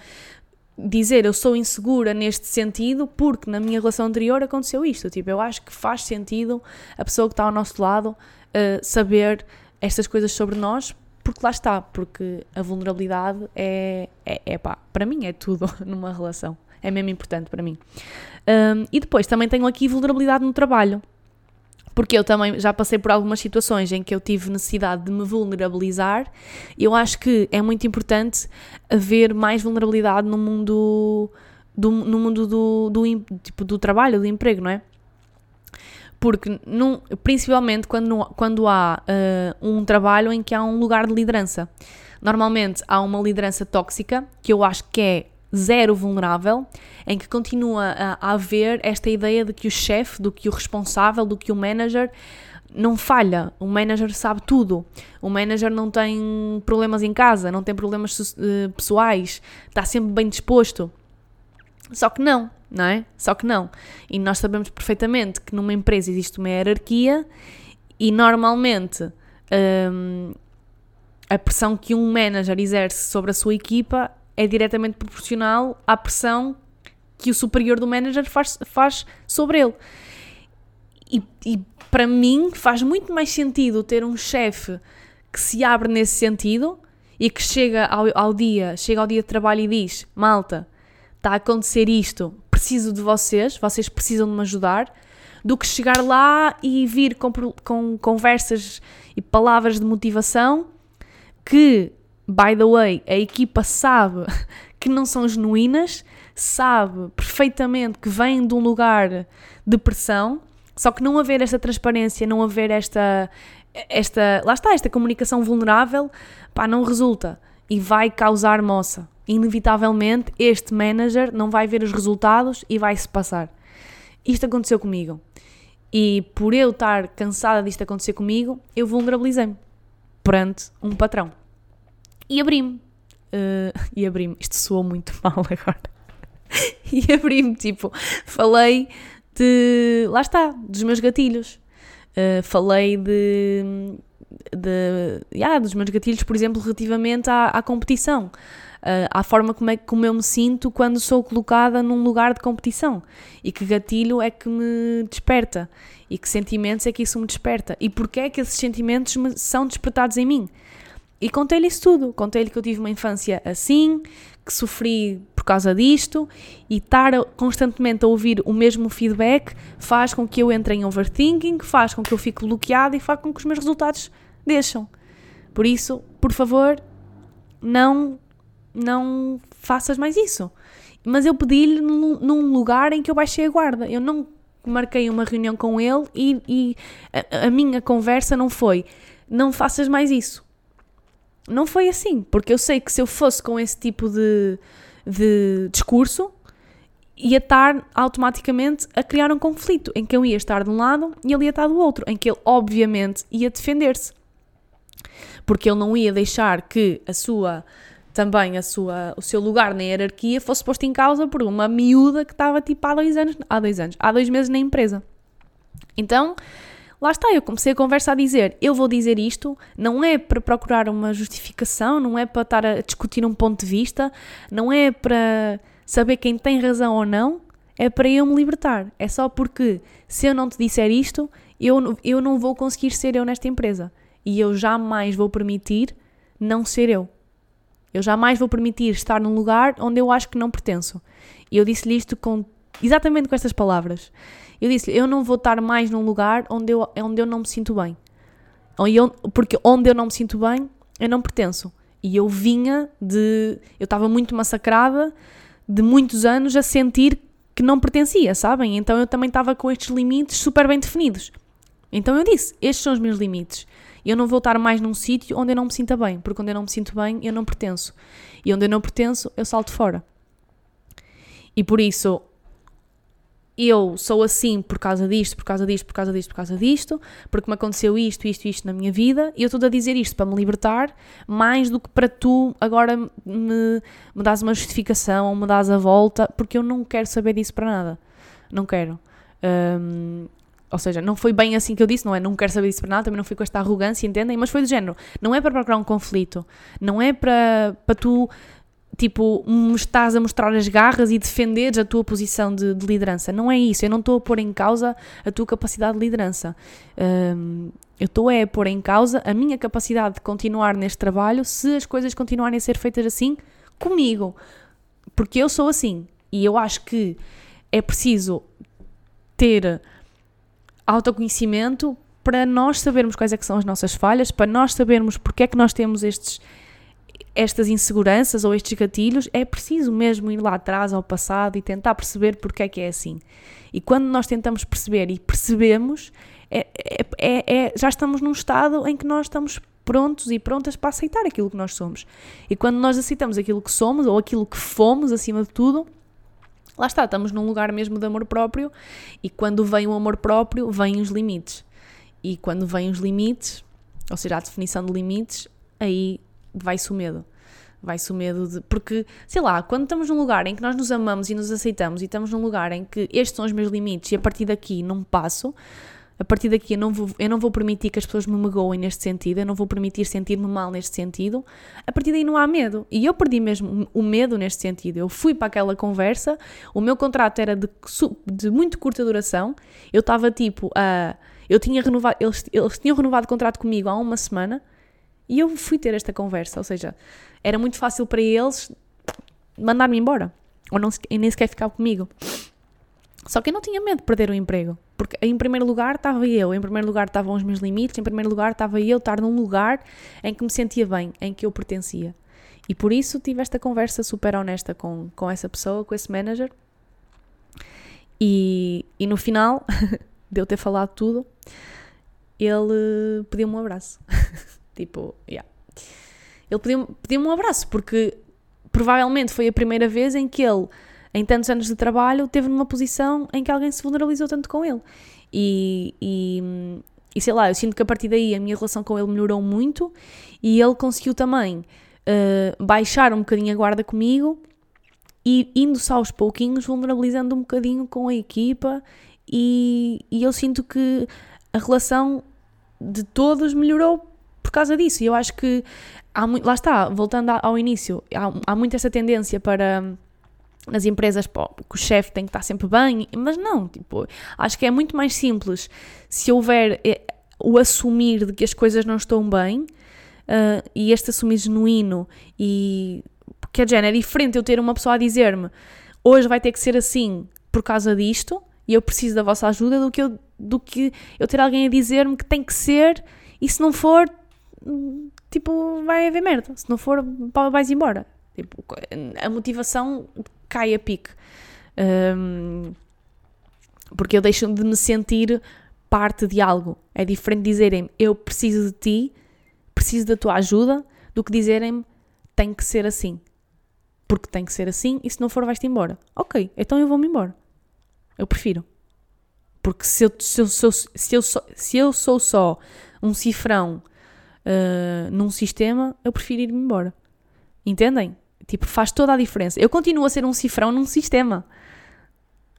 [SPEAKER 1] dizer eu sou insegura neste sentido porque na minha relação anterior aconteceu isto. Tipo, eu acho que faz sentido a pessoa que está ao nosso lado uh, saber estas coisas sobre nós, porque lá está, porque a vulnerabilidade é, é, é pá, para mim é tudo [LAUGHS] numa relação. É mesmo importante para mim. Um, e depois também tenho aqui vulnerabilidade no trabalho porque eu também já passei por algumas situações em que eu tive necessidade de me vulnerabilizar. Eu acho que é muito importante haver mais vulnerabilidade no mundo do, no mundo do, do, tipo, do trabalho, do emprego, não é? Porque, num, principalmente quando, quando há uh, um trabalho em que há um lugar de liderança. Normalmente há uma liderança tóxica, que eu acho que é zero vulnerável, em que continua a, haver esta ideia de que o chefe, do que o responsável, do que o manager não falha. O manager sabe tudo. O manager não tem problemas em casa, não tem problemas uh, pessoais, está sempre bem disposto. Só que não, não é? Só que não. E nós sabemos perfeitamente que numa empresa existe uma hierarquia e normalmente um, a pressão que um manager exerce sobre a sua equipa é diretamente proporcional à pressão que o superior do manager faz, faz sobre ele. E, e para mim faz muito mais sentido ter um chefe que se abre nesse sentido e que chega ao, ao dia, chega ao dia de trabalho e diz: Malta, está a acontecer isto, preciso de vocês, vocês precisam de me ajudar, do que chegar lá e vir com, com conversas e palavras de motivação que by the way, a equipa sabe [LAUGHS] que não são genuínas, sabe perfeitamente que vêm de um lugar de pressão, só que não haver esta transparência, não haver esta, esta lá está, esta comunicação vulnerável, pá, não resulta e vai causar moça. Inevitavelmente, este manager não vai ver os resultados e vai se passar. Isto aconteceu comigo. E por eu estar cansada disto acontecer comigo, eu vulnerabilizei-me perante um patrão. E abri-me. Uh, e abri-me. Isto soou muito [LAUGHS] mal agora. e abri-me, tipo, falei de. Lá está, dos meus gatilhos. Uh, falei de. de, yeah, dos meus gatilhos, por exemplo, relativamente à, à competição, uh, à forma como, é, como eu me sinto quando sou colocada num lugar de competição e que gatilho é que me desperta e que sentimentos é que isso me desperta e porque é que esses sentimentos me, são despertados em mim. E contei-lhe isso tudo. Contei-lhe que eu tive uma infância assim, que sofri por causa disto, e estar constantemente a ouvir o mesmo feedback faz com que eu entre em overthinking, faz com que eu fique bloqueada e faz com que os meus resultados deixam. Por isso, por favor, não, não faças mais isso. Mas eu pedi-lhe num, num, lugar em que eu baixei a guarda. Eu não marquei uma reunião com ele e, e a, a minha conversa não foi não faças mais isso não foi assim, porque eu sei que se eu fosse com esse tipo de, de discurso, ia estar automaticamente a criar um conflito em que eu ia estar de um lado e ele ia estar do outro, em que ele obviamente ia defender-se. Porque ele não ia deixar que a sua também a sua, o seu lugar na hierarquia fosse posto em causa por uma miúda que estava tipo há dois anos, há dois anos, há dois meses na empresa. Então, Lá está, eu comecei a conversa a dizer: eu vou dizer isto, não é para procurar uma justificação, não é para estar a discutir um ponto de vista, não é para saber quem tem razão ou não, é para eu me libertar. É só porque se eu não te disser isto, eu, eu não vou conseguir ser eu nesta empresa. E eu jamais vou permitir não ser eu. Eu jamais vou permitir estar num lugar onde eu acho que não pertenço. E eu disse-lhe isto com, exatamente com estas palavras. Eu disse eu não vou estar mais num lugar onde eu, onde eu não me sinto bem. Porque onde eu não me sinto bem, eu não pertenço. E eu vinha de. Eu estava muito massacrada de muitos anos a sentir que não pertencia, sabem? Então eu também estava com estes limites super bem definidos. Então eu disse: estes são os meus limites. Eu não vou estar mais num sítio onde eu não me sinta bem, porque onde eu não me sinto bem, eu não pertenço. E onde eu não pertenço, eu salto fora. E por isso, eu sou assim por causa disto, por causa disto, por causa disto, por causa disto, porque me aconteceu isto, isto, isto na minha vida, e eu estou a dizer isto para me libertar, mais do que para tu agora me, me dás uma justificação ou me dás a volta, porque eu não quero saber disso para nada. Não quero. Um, ou seja, não foi bem assim que eu disse, não é? Não quero saber disso para nada, também não fui com esta arrogância, entendem? Mas foi do género. Não é para procurar um conflito, não é para, para tu tipo, estás a mostrar as garras e defenderes a tua posição de, de liderança. Não é isso, eu não estou a pôr em causa a tua capacidade de liderança. Um, eu estou é a pôr em causa a minha capacidade de continuar neste trabalho se as coisas continuarem a ser feitas assim comigo. Porque eu sou assim. E eu acho que é preciso ter autoconhecimento para nós sabermos quais é que são as nossas falhas, para nós sabermos porque é que nós temos estes estas inseguranças ou estes gatilhos, é preciso mesmo ir lá atrás ao passado e tentar perceber porque é que é assim. E quando nós tentamos perceber e percebemos, é, é, é, é, já estamos num estado em que nós estamos prontos e prontas para aceitar aquilo que nós somos. E quando nós aceitamos aquilo que somos ou aquilo que fomos, acima de tudo, lá está, estamos num lugar mesmo de amor próprio. E quando vem o amor próprio, vêm os limites. E quando vêm os limites, ou seja, a definição de limites, aí vai-se o medo. Vai-se o medo de. Porque, sei lá, quando estamos num lugar em que nós nos amamos e nos aceitamos e estamos num lugar em que estes são os meus limites e a partir daqui não passo, a partir daqui eu não vou, eu não vou permitir que as pessoas me magoem neste sentido, eu não vou permitir sentir-me mal neste sentido, a partir daí não há medo. E eu perdi mesmo o medo neste sentido. Eu fui para aquela conversa, o meu contrato era de, de muito curta duração, eu estava tipo a. Eu tinha renovado, eles, eles tinham renovado o contrato comigo há uma semana e eu fui ter esta conversa, ou seja, era muito fácil para eles mandar-me embora, ou não, nem sequer ficar comigo. Só que eu não tinha medo de perder o emprego, porque em primeiro lugar estava eu, em primeiro lugar estavam os meus limites, em primeiro lugar estava eu estar num lugar em que me sentia bem, em que eu pertencia. E por isso tive esta conversa super honesta com, com essa pessoa, com esse manager. E, e no final [LAUGHS] de eu ter falado tudo, ele pediu-me um abraço. [LAUGHS] Tipo, yeah. Ele pediu-me pediu um abraço, porque provavelmente foi a primeira vez em que ele, em tantos anos de trabalho, teve numa posição em que alguém se vulnerabilizou tanto com ele. E, e, e sei lá, eu sinto que a partir daí a minha relação com ele melhorou muito e ele conseguiu também uh, baixar um bocadinho a guarda comigo e indo-se aos pouquinhos, vulnerabilizando um bocadinho com a equipa. E, e eu sinto que a relação de todos melhorou por causa disso. E eu acho que há muito, lá está, voltando ao início, há, há muito essa tendência para nas empresas pô, que o chefe tem que estar sempre bem, mas não, tipo, acho que é muito mais simples se houver eh, o assumir de que as coisas não estão bem uh, e este assumir genuíno e que é, é diferente eu ter uma pessoa a dizer-me hoje vai ter que ser assim por causa disto e eu preciso da vossa ajuda do que eu, do que eu ter alguém a dizer-me que tem que ser e se não for tipo vai haver merda se não for vais embora tipo, a motivação cai a pique. Um, porque eu deixo de me sentir parte de algo. É diferente dizerem eu preciso de ti, preciso da tua ajuda, do que dizerem tem que ser assim. Porque tem que ser assim e se não for vais-te embora. Ok, então eu vou-me embora. Eu prefiro. Porque se eu, se eu, se eu, sou, se eu sou só um cifrão uh, num sistema, eu prefiro ir-me embora. Entendem? Tipo, faz toda a diferença. Eu continuo a ser um cifrão num sistema.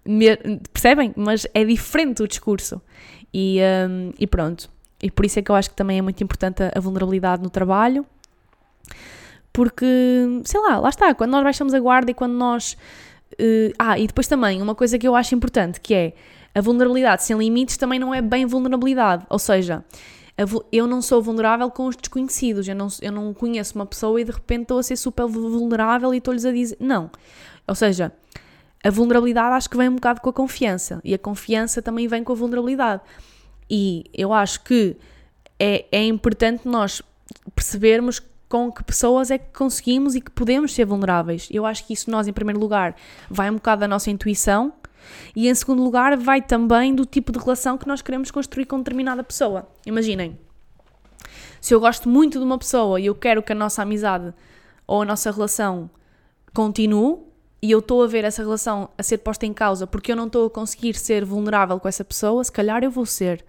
[SPEAKER 1] Me, percebem? Mas é diferente o discurso. E, um, e pronto. E por isso é que eu acho que também é muito importante a, a vulnerabilidade no trabalho. Porque, sei lá, lá está. Quando nós baixamos a guarda e quando nós. Uh, ah, e depois também, uma coisa que eu acho importante que é a vulnerabilidade sem limites também não é bem vulnerabilidade. Ou seja, eu não sou vulnerável com os desconhecidos. Eu não, eu não conheço uma pessoa e de repente estou a ser super vulnerável e estou-lhes a dizer. Não. Ou seja, a vulnerabilidade acho que vem um bocado com a confiança. E a confiança também vem com a vulnerabilidade. E eu acho que é, é importante nós percebermos com que pessoas é que conseguimos e que podemos ser vulneráveis. Eu acho que isso nós, em primeiro lugar, vai um bocado da nossa intuição e em segundo lugar, vai também do tipo de relação que nós queremos construir com determinada pessoa. Imaginem, se eu gosto muito de uma pessoa e eu quero que a nossa amizade ou a nossa relação continue, e eu estou a ver essa relação a ser posta em causa porque eu não estou a conseguir ser vulnerável com essa pessoa, se calhar eu vou ser.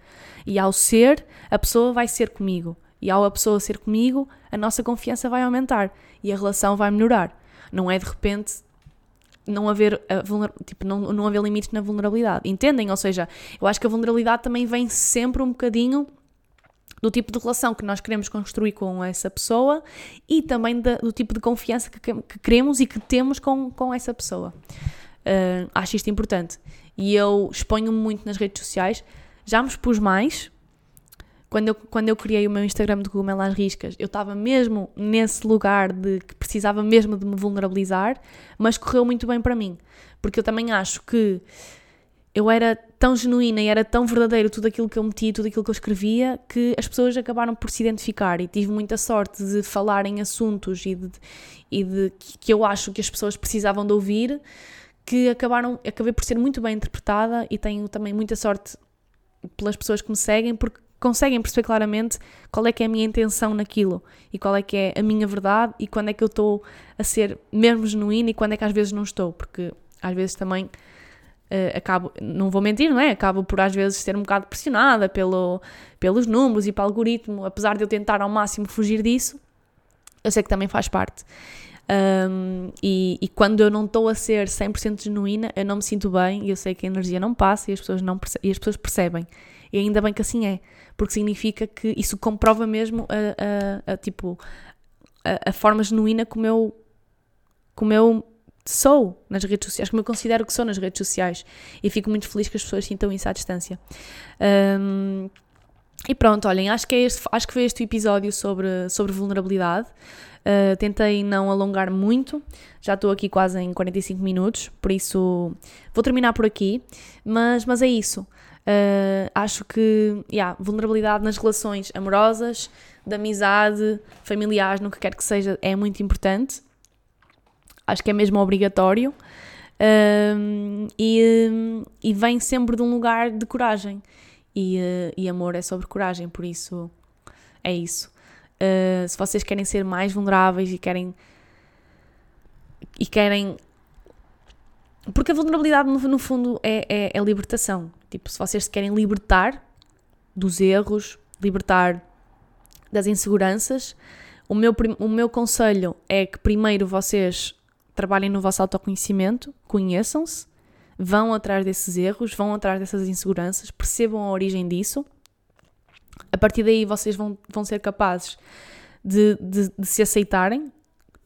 [SPEAKER 1] E ao ser, a pessoa vai ser comigo. E ao a pessoa ser comigo, a nossa confiança vai aumentar e a relação vai melhorar. Não é de repente não haver, tipo, não, não haver limites na vulnerabilidade. Entendem? Ou seja, eu acho que a vulnerabilidade também vem sempre um bocadinho do tipo de relação que nós queremos construir com essa pessoa e também da, do tipo de confiança que, que, queremos e que temos com, com essa pessoa. Uh, acho isto importante. E eu exponho-me muito nas redes sociais. Já me expus mais, quando eu, quando eu criei o meu Instagram de Cogumelo às Riscas, eu estava mesmo nesse lugar de que precisava mesmo de me vulnerabilizar, mas correu muito bem para mim. Porque eu também acho que eu era tão genuína e era tão verdadeiro tudo aquilo que eu metia, tudo aquilo que eu escrevia, que as pessoas acabaram por se identificar e tive muita sorte de falar em assuntos e de, e de que eu acho que as pessoas precisavam de ouvir, que acabaram, acabei por ser muito bem interpretada e tenho também muita sorte pelas pessoas que me seguem, porque conseguem perceber claramente qual é que é a minha intenção naquilo e qual é que é a minha verdade e quando é que eu estou a ser mesmo genuína e quando é que às vezes não estou, porque às vezes também uh, acabo, não vou mentir, não é? Acabo por às vezes ser um bocado pressionada pelo, pelos números e pelo algoritmo, apesar de eu tentar ao máximo fugir disso, eu sei que também faz parte. Um, e, e, quando eu não estou a ser 100% genuína, eu não me sinto bem e eu sei que a energia não passa e as pessoas, não e as pessoas percebem. E ainda bem que assim é porque significa que isso comprova mesmo a, a, a tipo a, a, forma genuína como eu como eu sou nas redes sociais, como eu considero que sou nas redes sociais e fico muito feliz que as pessoas sintam isso à distância. Um, e pronto, olhem, acho que, é este, acho que foi este o episódio sobre, sobre vulnerabilidade. Uh, tentei não alongar muito, já estou aqui quase em 45 minutos, por isso vou terminar por aqui. Mas, mas é isso. Uh, acho que, yeah, vulnerabilidade nas relações amorosas, de amizade, familiares, no que quer que seja, é muito importante. Acho que é mesmo obrigatório. Uh, e, e, vem sempre de um lugar de coragem. E, uh, e amor é sobre coragem, por isso é isso. se vocês querem ser mais vulneráveis e querem e querem porque a vulnerabilidade, no, no fundo, é, é, é, libertação. Tipo, se vocês se querem libertar dos erros, libertar das inseguranças, o meu, o meu conselho é que primeiro vocês trabalhem no vosso autoconhecimento, conheçam-se, vão atrás desses erros, vão atrás dessas inseguranças, percebam a origem disso. A partir daí vocês vão, vão ser capazes de, de, de se aceitarem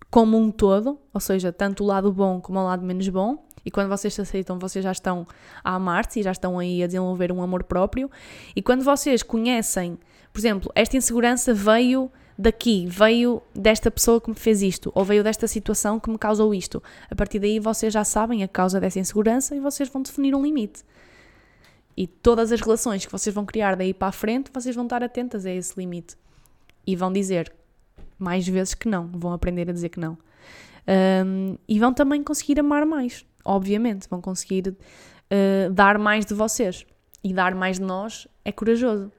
[SPEAKER 1] como um todo, ou seja, tanto o lado bom como o lado menos bom. E quando vocês se aceitam, vocês já estão a amar-se e já estão aí a desenvolver um amor próprio. E quando vocês conhecem, por exemplo, esta insegurança veio daqui, veio desta pessoa que me fez isto, ou veio desta situação que me causou isto. A partir daí vocês já sabem a causa dessa insegurança e vocês vão definir um limite. E todas as relações que vocês vão criar daí para a frente, vocês vão estar atentas a esse limite. E vão dizer mais vezes que não, vão aprender a dizer que não. Um, e vão também conseguir amar mais, obviamente, vão conseguir uh, dar mais de vocês. E dar mais de nós é corajoso.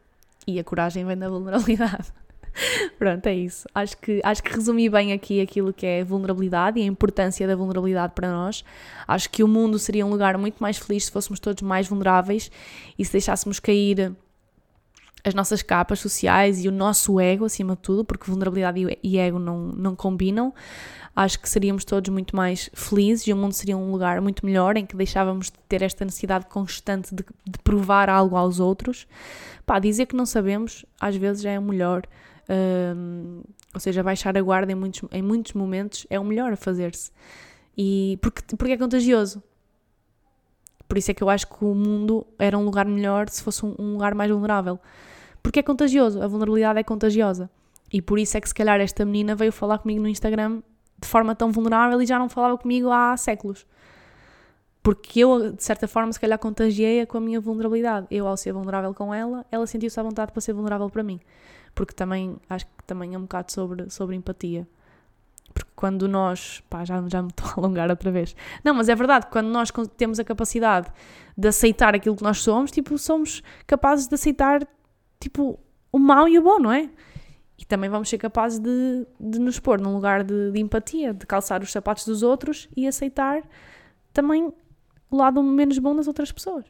[SPEAKER 1] E a coragem vem da vulnerabilidade. [LAUGHS] Pronto, é isso. Acho que, acho que resumi bem aqui aquilo que é vulnerabilidade e a importância da vulnerabilidade para nós. Acho que o mundo seria um lugar muito mais feliz se fôssemos todos mais vulneráveis e se deixássemos cair as nossas capas sociais e o nosso ego acima de tudo, porque vulnerabilidade e ego não, não combinam. Acho que seríamos todos muito mais felizes e o mundo seria um lugar muito melhor em que deixávamos de ter esta necessidade constante de, de provar algo aos outros. Pá, dizer que não sabemos às vezes é o melhor. Um, ou seja, baixar a guarda em muitos, em muitos momentos é o melhor a fazer-se. E porque, porque é contagioso. Por isso é que eu acho que o mundo era um lugar melhor se fosse um, um lugar mais vulnerável. Porque é contagioso, a vulnerabilidade é contagiosa. E por isso é que se calhar esta menina veio falar comigo no Instagram de forma tão vulnerável e já não falava comigo há séculos. Porque eu, de certa forma, se calhar contagiei-a com a minha vulnerabilidade. Eu, ao ser vulnerável com ela, ela sentiu-se à vontade para ser vulnerável para mim porque também acho que também é um bocado sobre, sobre empatia. Porque quando nós. pá, já, já me estou a alongar outra vez. Não, mas é verdade, quando nós temos a capacidade de aceitar aquilo que nós somos, tipo, somos capazes de aceitar, tipo, o mau e o bom, não é? E também vamos ser capazes de, de nos pôr num lugar de, de empatia, de calçar os sapatos dos outros e aceitar também o lado menos bom das outras pessoas.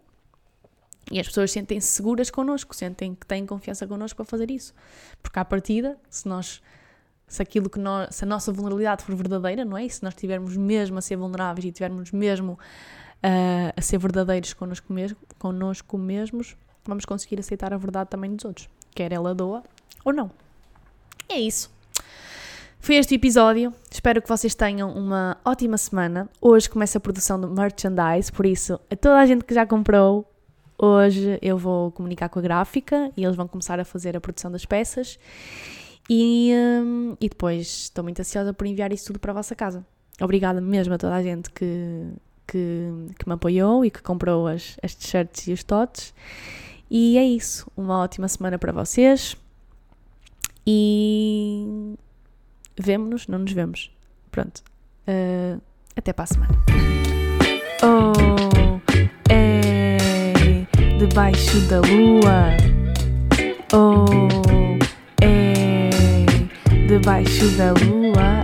[SPEAKER 1] E as pessoas sentem-se seguras connosco, sentem que têm confiança connosco para fazer isso. Porque à partida, se nós se aquilo que nós, se a nossa vulnerabilidade for verdadeira, não é? E se nós estivermos mesmo a ser vulneráveis e estivermos mesmo uh, a ser verdadeiros connosco, mesmo, connosco mesmos, vamos conseguir aceitar a verdade também dos outros, quer ela doa ou não. É isso. Foi este episódio. Espero que vocês tenham uma ótima semana. Hoje começa a produção de merchandise, por isso, a toda a gente que já comprou, Hoje eu vou comunicar com a gráfica e eles vão começar a fazer a produção das peças e, um, e depois estou muito ansiosa por enviar isso tudo para a vossa casa. Obrigada mesmo a toda a gente que, que, que me apoiou e que comprou as, as t-shirts e os totes. E é isso. Uma ótima semana para vocês. E vemo-nos, não nos vemos. Pronto. Uh, até para a semana. Oh debaixo da lua. Oh, é debaixo da lua.